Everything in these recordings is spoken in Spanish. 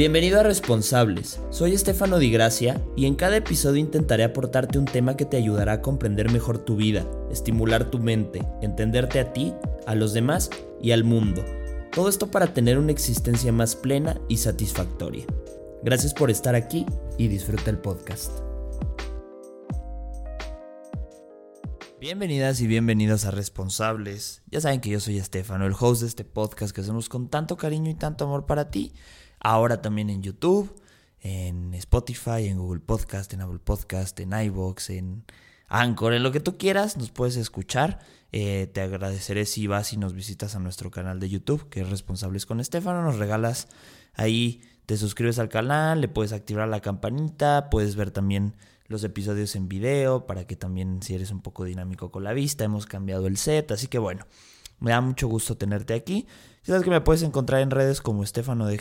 Bienvenido a Responsables, soy Estefano Di Gracia y en cada episodio intentaré aportarte un tema que te ayudará a comprender mejor tu vida, estimular tu mente, entenderte a ti, a los demás y al mundo. Todo esto para tener una existencia más plena y satisfactoria. Gracias por estar aquí y disfruta el podcast. Bienvenidas y bienvenidos a Responsables. Ya saben que yo soy Estefano, el host de este podcast que hacemos con tanto cariño y tanto amor para ti Ahora también en YouTube, en Spotify, en Google Podcast, en Apple Podcast, en iVoox, en Anchor, en lo que tú quieras, nos puedes escuchar. Eh, te agradeceré si vas y nos visitas a nuestro canal de YouTube, que es Responsables con Estefano. Nos regalas ahí, te suscribes al canal, le puedes activar la campanita, puedes ver también los episodios en video para que también si eres un poco dinámico con la vista, hemos cambiado el set, así que bueno, me da mucho gusto tenerte aquí. Sabes que me puedes encontrar en redes como Estefano de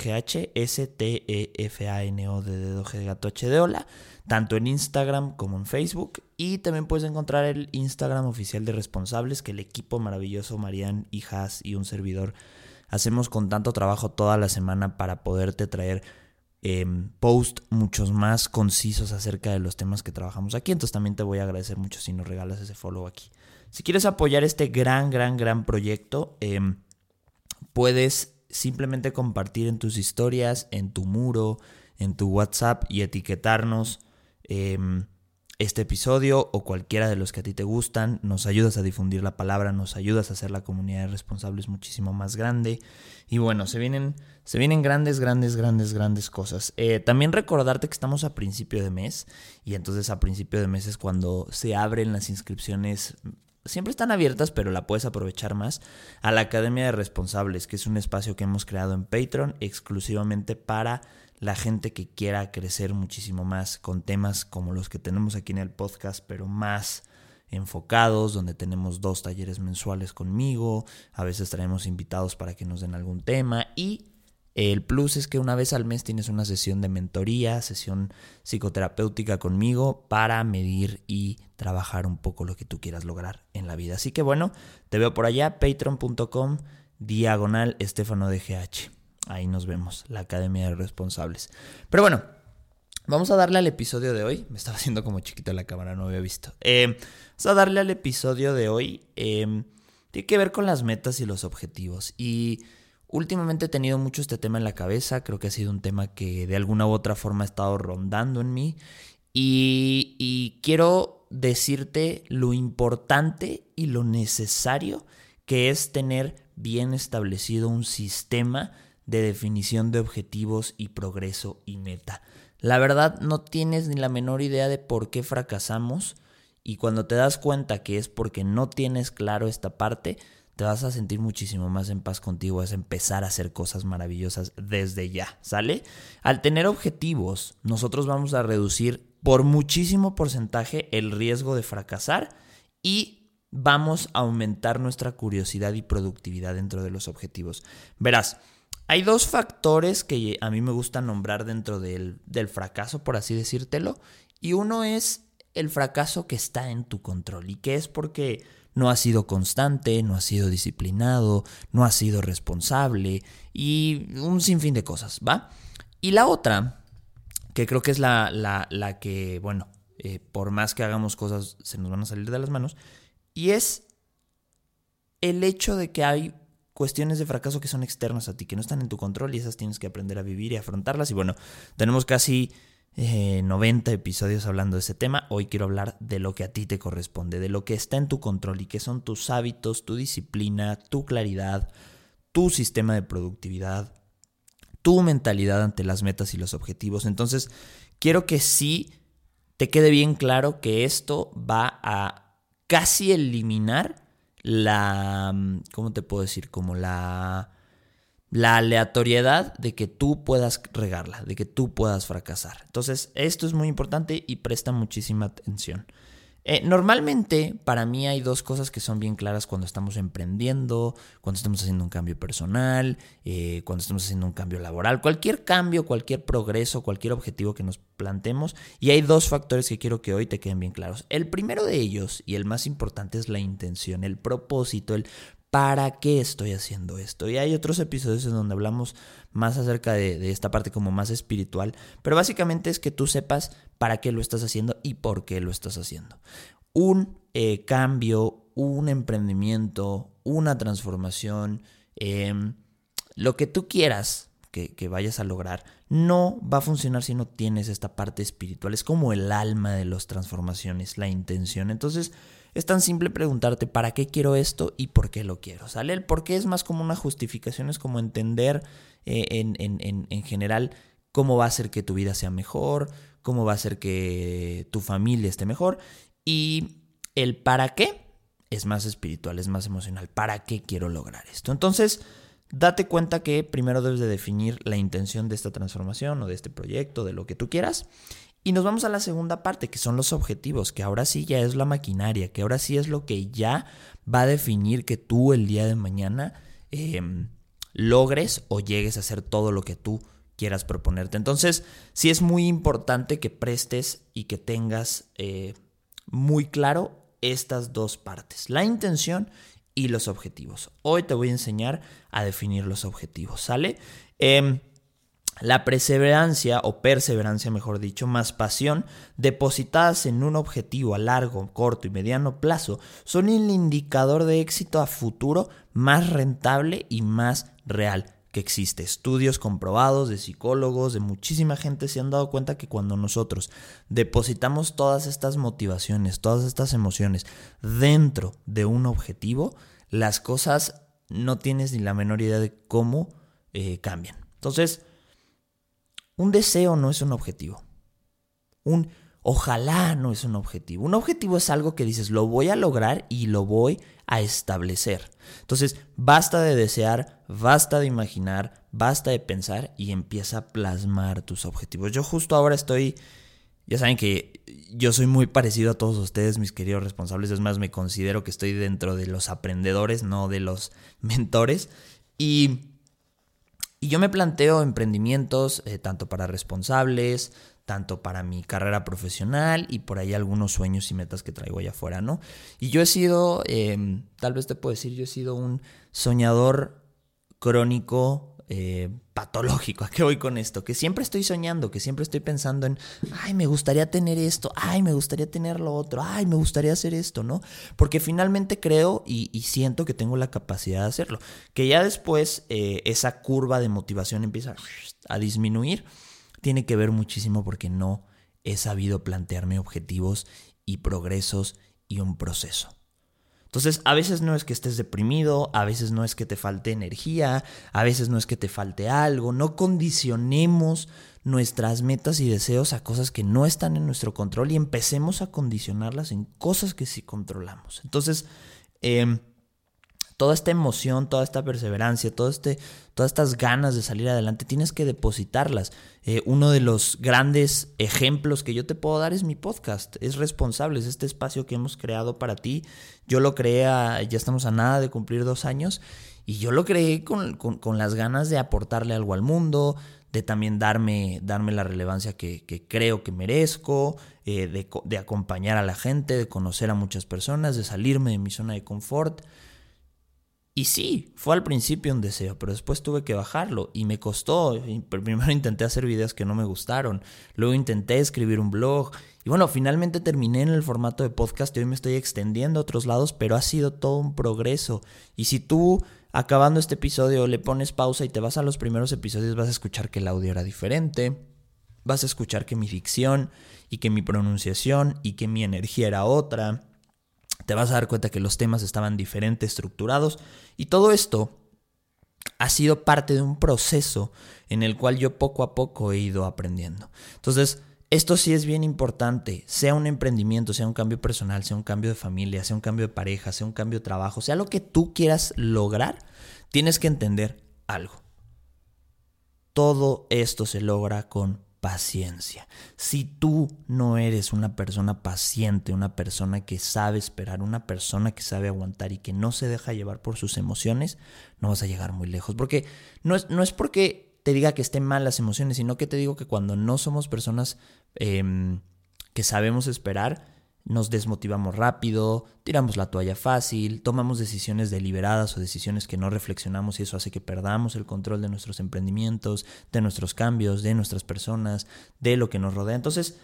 S-T-E-F-A-N-O de dedo G de gato H de hola, tanto en Instagram como en Facebook. Y también puedes encontrar el Instagram oficial de responsables que el equipo maravilloso Marian, Hijas y un servidor hacemos con tanto trabajo toda la semana para poderte traer eh, post muchos más concisos acerca de los temas que trabajamos aquí. Entonces también te voy a agradecer mucho si nos regalas ese follow aquí. Si quieres apoyar este gran, gran, gran proyecto, em, puedes simplemente compartir en tus historias, en tu muro, en tu WhatsApp y etiquetarnos em, este episodio o cualquiera de los que a ti te gustan. Nos ayudas a difundir la palabra, nos ayudas a hacer la comunidad de responsables muchísimo más grande. Y bueno, se vienen, se vienen grandes, grandes, grandes, grandes cosas. Eh, también recordarte que estamos a principio de mes y entonces a principio de mes es cuando se abren las inscripciones siempre están abiertas, pero la puedes aprovechar más, a la Academia de Responsables, que es un espacio que hemos creado en Patreon exclusivamente para la gente que quiera crecer muchísimo más con temas como los que tenemos aquí en el podcast, pero más enfocados, donde tenemos dos talleres mensuales conmigo, a veces traemos invitados para que nos den algún tema y el plus es que una vez al mes tienes una sesión de mentoría, sesión psicoterapéutica conmigo para medir y trabajar un poco lo que tú quieras lograr en la vida. Así que bueno, te veo por allá, patreon.com, diagonal Estefano de GH. Ahí nos vemos, la Academia de Responsables. Pero bueno, vamos a darle al episodio de hoy. Me estaba haciendo como chiquito la cámara, no había visto. Eh, vamos a darle al episodio de hoy. Eh, tiene que ver con las metas y los objetivos. Y Últimamente he tenido mucho este tema en la cabeza, creo que ha sido un tema que de alguna u otra forma ha estado rondando en mí y, quiero decirte lo importante y lo necesario que es tener bien establecido un sistema de definición de objetivos y progreso y meta. La verdad no tienes ni la menor idea de por qué fracasamos y cuando te das cuenta que es porque no tienes claro esta parte, te vas a sentir muchísimo más en paz contigo, a empezar a hacer cosas maravillosas desde ya, ¿sale? Al tener objetivos, nosotros vamos a reducir por muchísimo porcentaje el riesgo de fracasar y vamos a aumentar nuestra curiosidad y productividad dentro de los objetivos. Verás, hay dos factores que a mí me gusta nombrar dentro del, del fracaso, por así decírtelo, y uno es el fracaso que está en tu control y que es porque no ha sido constante, no ha sido disciplinado, no ha sido responsable y un sinfín de cosas, ¿va? Y la otra, que creo que es la, la, que, bueno, eh, por más que hagamos cosas se nos van a salir de las manos, y es el hecho de que hay cuestiones de fracaso que son externas a ti, que no están en tu control y esas tienes que aprender a vivir y afrontarlas. Y bueno, tenemos casi 90 eh, episodios hablando de ese tema. Hoy quiero hablar de lo que a ti te corresponde, de lo que está en tu control y que son tus hábitos, tu disciplina, tu claridad, tu sistema de productividad, tu mentalidad ante las metas y los objetivos. Entonces, quiero que sí te quede bien claro que esto va a casi eliminar la, ¿cómo te puedo decir? Como la la aleatoriedad de que tú puedas regarla, de que tú puedas fracasar. Entonces, esto es muy importante y presta muchísima atención. Eh, normalmente para mí hay dos cosas que son bien claras cuando estamos emprendiendo, cuando estamos haciendo un cambio personal, eh, cuando estamos haciendo un cambio laboral, cualquier cambio, cualquier progreso, cualquier objetivo que nos plantemos. Y hay dos factores que quiero que hoy te queden bien claros. El primero de ellos y el más importante es la intención, el propósito, el ¿para qué estoy haciendo esto? Y hay otros episodios en donde hablamos más acerca de, esta parte como más espiritual, pero básicamente es que tú sepas para qué lo estás haciendo y por qué lo estás haciendo. Un eh, cambio, un emprendimiento, una transformación, em, lo que tú quieras que, que, vayas a lograr, no va a funcionar si no tienes esta parte espiritual. Es como el alma de las transformaciones, la intención. Entonces, es tan simple preguntarte para qué quiero esto y por qué lo quiero. ¿Sale? El por qué es más como una justificación, es como entender eh, en, en, en general cómo va a hacer que tu vida sea mejor, cómo va a hacer que tu familia esté mejor. Y el para qué es más espiritual, es más emocional. ¿Para qué quiero lograr esto? Entonces, date cuenta que primero debes de definir la intención de esta transformación o de este proyecto, de lo que tú quieras. Y nos vamos a la segunda parte, que son los objetivos, que ahora sí ya es la maquinaria, que ahora sí es lo que ya va a definir que tú el día de mañana em, logres o llegues a hacer todo lo que tú quieras proponerte. Entonces, sí es muy importante que prestes y que tengas eh, muy claro estas dos partes, la intención y los objetivos. Hoy te voy a enseñar a definir los objetivos, ¿sale? Eh, la perseverancia, o perseverancia mejor dicho, más pasión, depositadas en un objetivo a largo, corto y mediano plazo, son el indicador de éxito a futuro más rentable y más real que existe. Estudios comprobados de psicólogos, de muchísima gente se han dado cuenta que cuando nosotros depositamos todas estas motivaciones, todas estas emociones dentro de un objetivo, las cosas no tienes ni la menor idea de cómo eh, cambian. Entonces, un deseo no es un objetivo. Un ojalá no es un objetivo. Un objetivo es algo que dices, lo voy a lograr y lo voy a establecer. Entonces, basta de desear, basta de imaginar, basta de pensar y empieza a plasmar tus objetivos. Yo justo ahora estoy, ya saben que yo soy muy parecido a todos ustedes, mis queridos responsables. Es más, me considero que estoy dentro de los aprendedores, no de los mentores. Y y yo me planteo emprendimientos eh, tanto para responsables, tanto para mi carrera profesional y por ahí algunos sueños y metas que traigo allá afuera, ¿no? Y yo he sido, em, tal vez te puedo decir, yo he sido un soñador crónico eh, patológico. ¿A qué voy con esto? Que siempre estoy soñando, que siempre estoy pensando en, ay, me gustaría tener esto, ay, me gustaría tener lo otro, ay, me gustaría hacer esto, ¿no? Porque finalmente creo y, siento que tengo la capacidad de hacerlo. Que ya después eh, esa curva de motivación empieza a disminuir, tiene que ver muchísimo porque no he sabido plantearme objetivos y progresos y un proceso. Entonces, a veces no es que estés deprimido, a veces no es que te falte energía, a veces no es que te falte algo. No condicionemos nuestras metas y deseos a cosas que no están en nuestro control y empecemos a condicionarlas en cosas que sí controlamos. Entonces, eh, toda esta emoción, toda esta perseverancia, todo este, todas estas ganas de salir adelante, tienes que depositarlas. Eh, uno de los grandes ejemplos que yo te puedo dar es mi podcast. Es responsable, es este espacio que hemos creado para ti. Yo lo creé, ya estamos a nada de cumplir dos años, y yo lo creé con, las ganas de aportarle algo al mundo, de también darme, darme la relevancia que, creo que merezco, eh, de acompañar a la gente, de conocer a muchas personas, de salirme de mi zona de confort. Y sí, fue al principio un deseo, pero después tuve que bajarlo y me costó. Primero intenté hacer videos que no me gustaron, luego intenté escribir un blog y bueno, finalmente terminé en el formato de podcast y hoy me estoy extendiendo a otros lados, pero ha sido todo un progreso. Y si tú acabando este episodio le pones pausa y te vas a los primeros episodios vas a escuchar que el audio era diferente, vas a escuchar que mi dicción y que mi pronunciación y que mi energía era otra te vas a dar cuenta que los temas estaban diferente estructurados y todo esto ha sido parte de un proceso en el cual yo poco a poco he ido aprendiendo. Entonces, esto sí es bien importante, sea un emprendimiento, sea un cambio personal, sea un cambio de familia, sea un cambio de pareja, sea un cambio de trabajo, sea lo que tú quieras lograr, tienes que entender algo. Todo esto se logra con paciencia. Si tú no eres una persona paciente, una persona que sabe esperar, una persona que sabe aguantar y que no se deja llevar por sus emociones, no vas a llegar muy lejos. Porque no es, no es porque te diga que estén mal las emociones, sino que te digo que cuando no somos personas em, que sabemos esperar, nos desmotivamos rápido, tiramos la toalla fácil, tomamos decisiones deliberadas o decisiones que no reflexionamos y eso hace que perdamos el control de nuestros emprendimientos, de nuestros cambios, de nuestras personas, de lo que nos rodea. Entonces,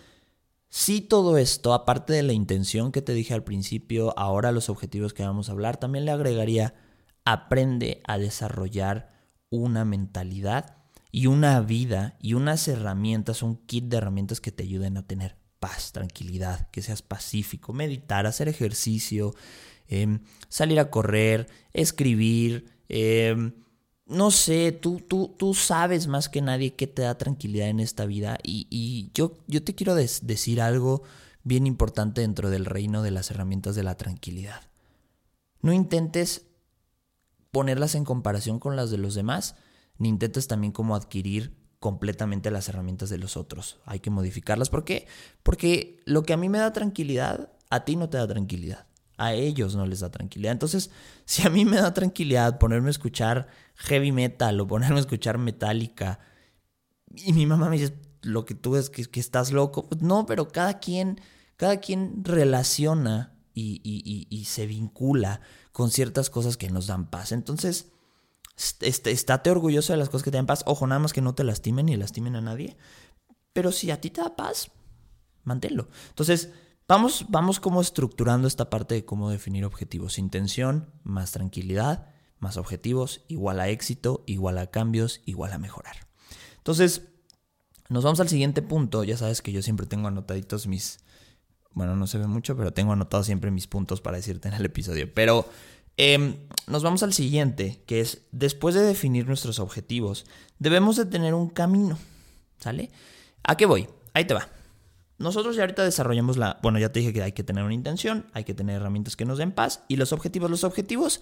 si todo esto, aparte de la intención que te dije al principio, ahora los objetivos que vamos a hablar, también le agregaría, aprende a desarrollar una mentalidad y una vida y unas herramientas, un kit de herramientas que te ayuden a tener paz, tranquilidad, que seas pacífico, meditar, hacer ejercicio, em, salir a correr, escribir. Em, no sé, tú, tú, tú sabes más que nadie qué te da tranquilidad en esta vida y, yo, yo te quiero decir algo bien importante dentro del reino de las herramientas de la tranquilidad. No intentes ponerlas en comparación con las de los demás, ni intentes también como adquirir completamente las herramientas de los otros. Hay que modificarlas. ¿Por qué? Porque lo que a mí me da tranquilidad, a ti no te da tranquilidad. A ellos no les da tranquilidad. Entonces, si a mí me da tranquilidad ponerme a escuchar heavy metal o ponerme a escuchar metálica y mi mamá me dice, lo que tú ves que, estás loco, pues no, pero cada quien, cada quien relaciona y se vincula con ciertas cosas que nos dan paz. Entonces, este, orgulloso de las cosas que te dan paz. Ojo, nada más que no te lastimen ni lastimen a nadie. Pero si a ti te da paz, manténlo. Entonces, vamos, vamos como estructurando esta parte de cómo definir objetivos. Intención, más tranquilidad, más objetivos, igual a éxito, igual a cambios, igual a mejorar. Entonces, nos vamos al siguiente punto. Ya sabes que yo siempre tengo anotaditos mis... Bueno, no se ve mucho, pero tengo anotado siempre mis puntos para decirte en el episodio. Pero Em, nos vamos al siguiente, que es, después de definir nuestros objetivos, debemos de tener un camino, ¿sale? ¿A qué voy? Ahí te va. Nosotros ya ahorita desarrollamos la, bueno, ya te dije que hay que tener una intención, hay que tener herramientas que nos den paz y los objetivos, los objetivos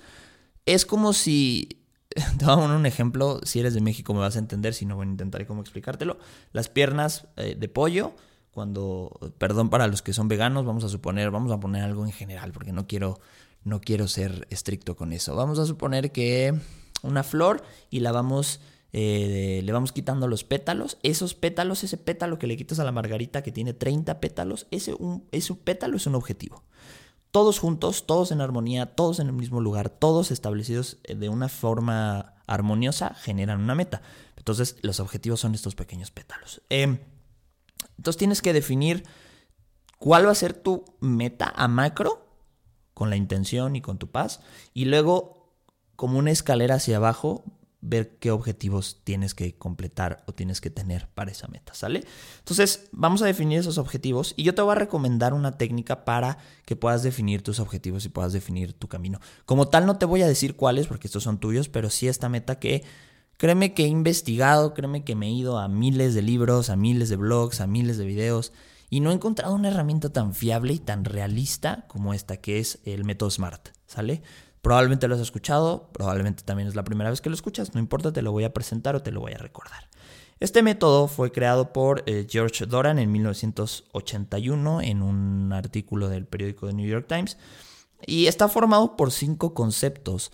es como si, te a poner un ejemplo, si eres de México me vas a entender, si no, bueno, intentaré cómo explicártelo, las piernas eh, de pollo, cuando, perdón para los que son veganos, vamos a suponer, vamos a poner algo en general, porque no quiero no quiero ser estricto con eso. Vamos a suponer que una flor y la vamos, eh, le vamos quitando los pétalos. Esos pétalos, ese pétalo que le quitas a la margarita que tiene 30 pétalos, ese, un, pétalo es un objetivo. Todos juntos, todos en armonía, todos en el mismo lugar, todos establecidos eh, de una forma armoniosa, generan una meta. Entonces, los objetivos son estos pequeños pétalos. Em, entonces, tienes que definir cuál va a ser tu meta a macro con la intención y con tu paz. Y luego, como una escalera hacia abajo, ver qué objetivos tienes que completar o tienes que tener para esa meta, ¿sale? Entonces, vamos a definir esos objetivos y yo te voy a recomendar una técnica para que puedas definir tus objetivos y puedas definir tu camino. Como tal, no te voy a decir cuáles porque estos son tuyos, pero sí esta meta que créeme que he investigado, créeme que me he ido a miles de libros, a miles de blogs, a miles de videos y no he encontrado una herramienta tan fiable y tan realista como esta, que es el método SMART, ¿sale? Probablemente lo has escuchado, probablemente también es la primera vez que lo escuchas, no importa, te lo voy a presentar o te lo voy a recordar. Este método fue creado por eh, George Doran en 1981 en un artículo del periódico The New York Times y está formado por cinco conceptos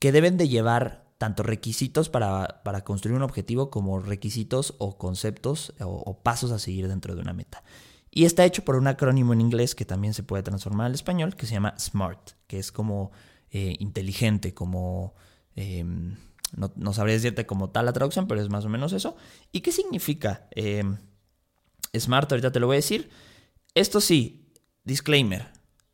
que deben de llevar tanto requisitos para, construir un objetivo como requisitos o conceptos o pasos a seguir dentro de una meta. Y está hecho por un acrónimo en inglés que también se puede transformar al español, que se llama SMART, que es como eh, inteligente, como... Em, no, sabría decirte como tal la traducción, pero es más o menos eso. ¿Y qué significa em, SMART? Ahorita te lo voy a decir. Esto sí, disclaimer,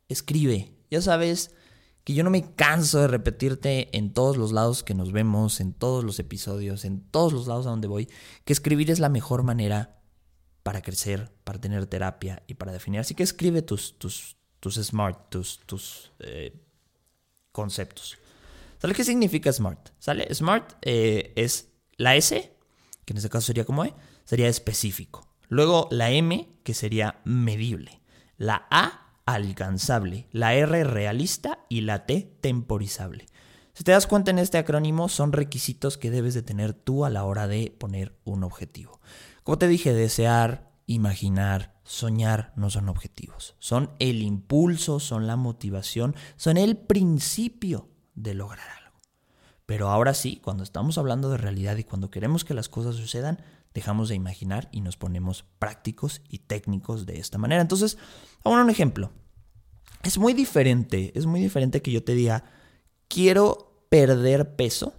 escribe. Ya sabes que yo no me canso de repetirte en todos los lados que nos vemos, en todos los episodios, en todos los lados a donde voy, que escribir es la mejor manera para crecer, para tener terapia y para definir. Así que escribe tus, tus, tus SMART, tus, tus eh, conceptos. ¿Sale qué significa SMART? ¿Sale? SMART eh, es la S, que en este caso sería como E, sería específico. Luego la M, que sería medible. La A, alcanzable. La R, realista. Y la T, temporizable. Si te das cuenta en este acrónimo, son requisitos que debes de tener tú a la hora de poner un objetivo. Como te dije, desear, imaginar, soñar no son objetivos. Son el impulso, son la motivación, son el principio de lograr algo. Pero ahora sí, cuando estamos hablando de realidad y cuando queremos que las cosas sucedan, dejamos de imaginar y nos ponemos prácticos y técnicos de esta manera. Entonces, vamos a un ejemplo. es muy diferente, es muy diferente que yo te diga, quiero perder peso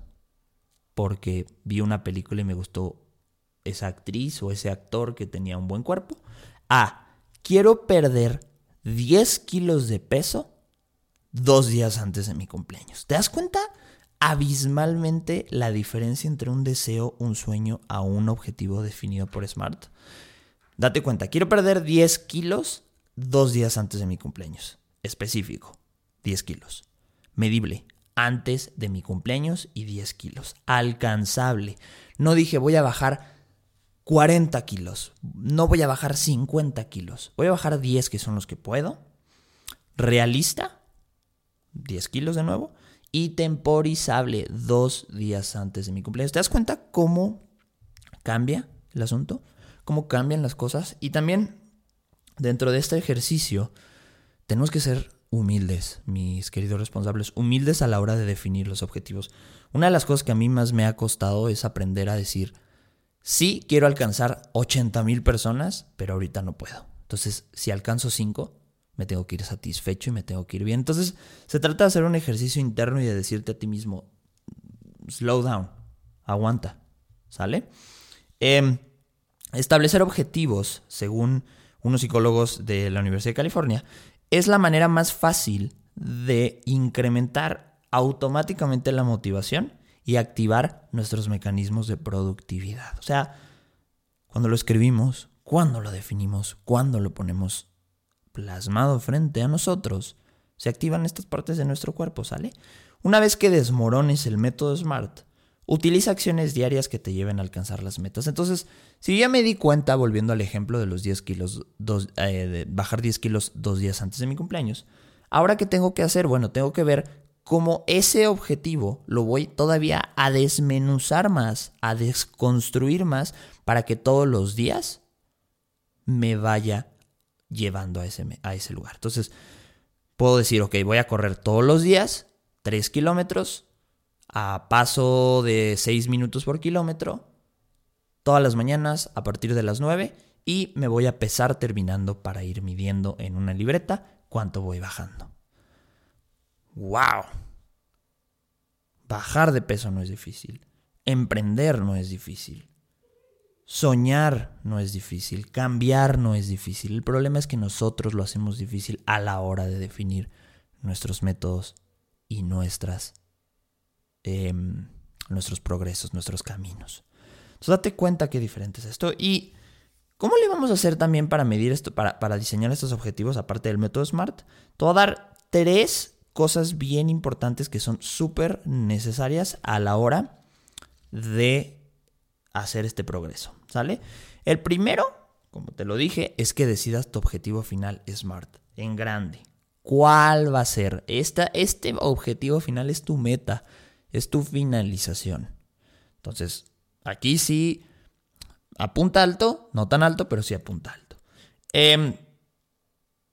porque vi una película y me gustó esa actriz o ese actor que tenía un buen cuerpo. A, quiero perder 10 kilos de peso dos días antes de mi cumpleaños. ¿Te das cuenta abismalmente la diferencia entre un deseo, un sueño a un objetivo definido por Smart? Date cuenta, quiero perder 10 kilos dos días antes de mi cumpleaños. Específico, 10 kilos. Medible, antes de mi cumpleaños y 10 kilos. Alcanzable. No dije voy a bajar 40 kilos. No voy a bajar 50 kilos. Voy a bajar 10 que son los que puedo. Realista. 10 kilos de nuevo. Y temporizable dos días antes de mi cumpleaños. ¿Te das cuenta cómo cambia el asunto? ¿Cómo cambian las cosas? Y también dentro de este ejercicio tenemos que ser humildes, mis queridos responsables, humildes a la hora de definir los objetivos. Una de las cosas que a mí más me ha costado es aprender a decir, sí, quiero alcanzar 80 mil personas, pero ahorita no puedo. Entonces, si alcanzo 5, me tengo que ir satisfecho y me tengo que ir bien. Entonces, se trata de hacer un ejercicio interno y de decirte a ti mismo, slow down, aguanta, ¿sale? Em, establecer objetivos, según unos psicólogos de la Universidad de California, es la manera más fácil de incrementar automáticamente la motivación y activar nuestros mecanismos de productividad. O sea, cuando lo escribimos, cuando lo definimos, cuando lo ponemos plasmado frente a nosotros, se activan estas partes de nuestro cuerpo, ¿sale? Una vez que desmorones el método SMART, utiliza acciones diarias que te lleven a alcanzar las metas. Entonces, si ya me di cuenta, volviendo al ejemplo de los 10 kilos, eh, de bajar 10 kilos dos días antes de mi cumpleaños, ahora qué tengo que hacer? Bueno, tengo que ver cómo ese objetivo lo voy todavía a desmenuzar más, a desconstruir más, para que todos los días me vaya llevando a ese, a ese lugar. Entonces, puedo decir, ok, voy a correr todos los días 3 kilómetros a paso de 6 minutos por kilómetro todas las mañanas a partir de las 9 y me voy a pesar terminando para ir midiendo en una libreta cuánto voy bajando. ¡Wow! Bajar de peso no es difícil. Emprender no es difícil. Soñar no es difícil. Cambiar no es difícil. El problema es que nosotros lo hacemos difícil a la hora de definir nuestros métodos y nuestras Em, nuestros progresos, nuestros caminos. Entonces date cuenta qué diferente es esto. Y ¿cómo le vamos a hacer también para medir esto, para, para diseñar estos objetivos, aparte del método SMART? Te voy a dar tres cosas bien importantes que son súper necesarias a la hora de hacer este progreso. ¿Sale? El primero, como te lo dije, es que decidas tu objetivo final SMART, en grande. ¿Cuál va a ser? Esta, este objetivo final es tu meta es tu finalización. Entonces, aquí sí apunta alto, no tan alto, pero sí apunta alto. Em,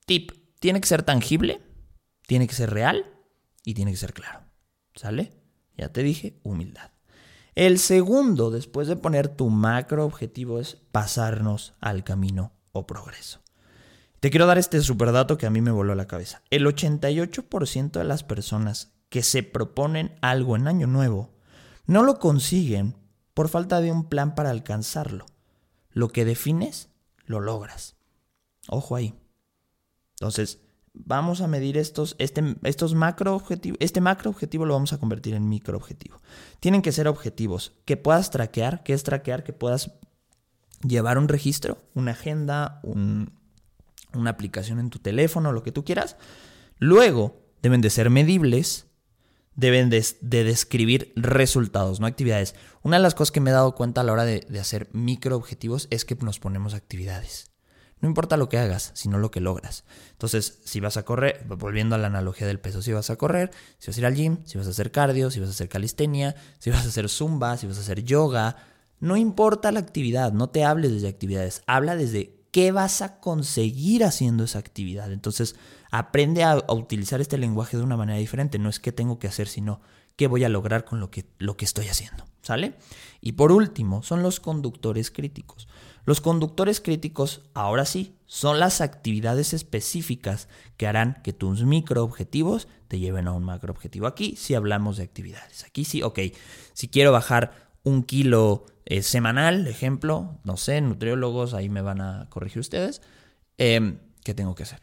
tip, tiene que ser tangible, tiene que ser real y tiene que ser claro. ¿Sale? Ya te dije, humildad. El segundo, después de poner tu macro objetivo, es pasarnos al camino o progreso. Te quiero dar este super dato que a mí me voló la cabeza. El 88% de las personas que se proponen algo en año nuevo no lo consiguen por falta de un plan para alcanzarlo. Lo que defines, lo logras. Ojo ahí. Entonces, vamos a medir estos, este, estos macro objetivos. Este macro objetivo lo vamos a convertir en micro objetivo. Tienen que ser objetivos que puedas traquear. ¿Qué es traquear? Que puedas llevar un registro, una agenda, una aplicación en tu teléfono, lo que tú quieras. Luego, deben de ser medibles deben de, describir resultados, no actividades. Una de las cosas que me he dado cuenta a la hora de, hacer micro objetivos es que nos ponemos actividades. No importa lo que hagas, sino lo que logras. Entonces, si vas a correr, volviendo a la analogía del peso, si vas a correr, si vas a ir al gym, si vas a hacer cardio, si vas a hacer calistenia, si vas a hacer zumba, si vas a hacer yoga, no importa la actividad, no te hables desde actividades, habla desde qué vas a conseguir haciendo esa actividad. Entonces, aprende a, utilizar este lenguaje de una manera diferente. No es qué tengo que hacer, sino qué voy a lograr con lo que, lo que estoy haciendo. ¿Sale? Y por último, son los conductores críticos. Los conductores críticos, ahora sí, son las actividades específicas que harán que tus microobjetivos te lleven a un macroobjetivo. Aquí sí hablamos de actividades. Aquí sí, ok, si quiero bajar un kilo eh, semanal, ejemplo, no sé, nutriólogos, ahí me van a corregir ustedes, em, ¿qué tengo que hacer?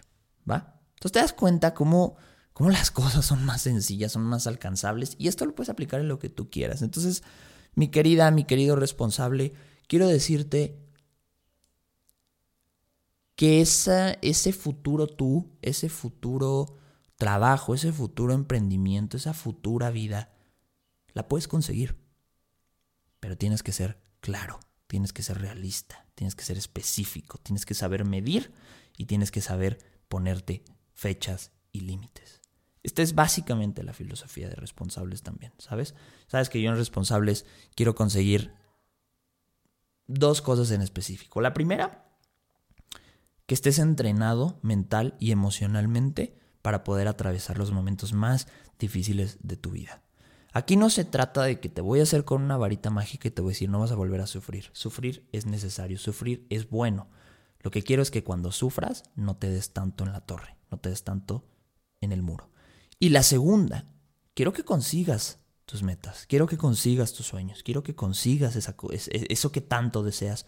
¿Va? Entonces te das cuenta cómo, cómo las cosas son más sencillas, son más alcanzables y esto lo puedes aplicar en lo que tú quieras. Entonces, mi querida, mi querido responsable, quiero decirte que ese futuro tú, ese futuro trabajo, ese futuro emprendimiento, esa futura vida, la puedes conseguir. Pero tienes que ser claro, tienes que ser realista, tienes que ser específico, tienes que saber medir y tienes que saber ponerte fechas y límites. Esta es básicamente la filosofía de responsables también, ¿sabes? Sabes que yo en responsables quiero conseguir dos cosas en específico. La primera que estés entrenado mental y emocionalmente para poder atravesar los momentos más difíciles de tu vida. Aquí no se trata de que te voy a hacer con una varita mágica y te voy a decir no vas a volver a sufrir. Sufrir es necesario, sufrir es bueno. Lo que quiero es que cuando sufras no te des tanto en la torre, no te des tanto en el muro. Y la segunda, quiero que consigas tus metas, quiero que consigas tus sueños, quiero que consigas eso que tanto deseas,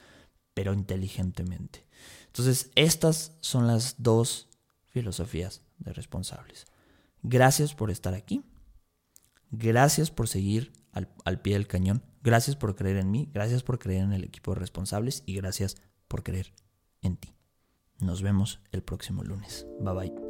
pero inteligentemente. Entonces, estas son las dos filosofías de responsables. Gracias por estar aquí. Gracias por seguir al, al, pie del cañón. Gracias por creer en mí. Gracias por creer en el equipo de responsables. Y gracias por creer en ti. Nos vemos el próximo lunes. Bye bye.